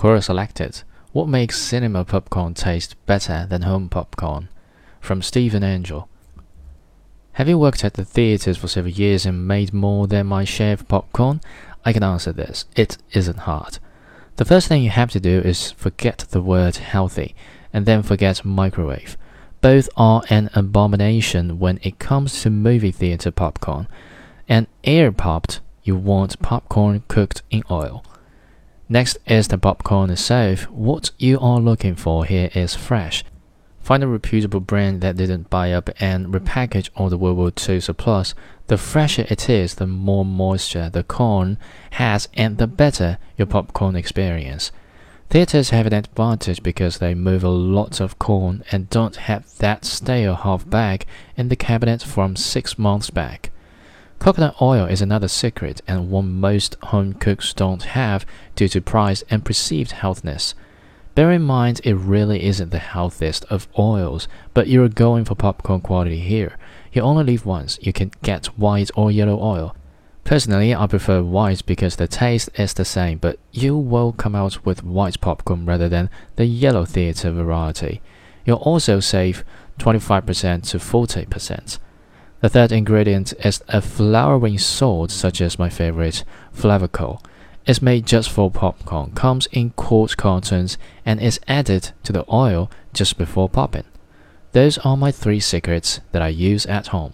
Quora selected. What makes cinema popcorn taste better than home popcorn? From Stephen Angel. Having worked at the theaters for several years and made more than my share of popcorn, I can answer this. It isn't hard. The first thing you have to do is forget the word healthy, and then forget microwave. Both are an abomination when it comes to movie theater popcorn. And air popped, you want popcorn cooked in oil. Next is the popcorn itself. What you are looking for here is fresh. Find a reputable brand that didn't buy up and repackage all the World War II surplus. The fresher it is, the more moisture the corn has, and the better your popcorn experience. Theaters have an advantage because they move a lot of corn and don't have that stale half bag in the cabinet from six months back. Coconut oil is another secret and one most home cooks don't have due to price and perceived healthiness. Bear in mind it really isn't the healthiest of oils, but you're going for popcorn quality here. You only live once, you can get white or yellow oil. Personally, I prefer white because the taste is the same, but you will come out with white popcorn rather than the yellow theater variety. You'll also save 25% to 40%. The third ingredient is a flouring salt, such as my favorite, Flavacol. It's made just for popcorn, comes in quart cartons, and is added to the oil just before popping. Those are my three secrets that I use at home.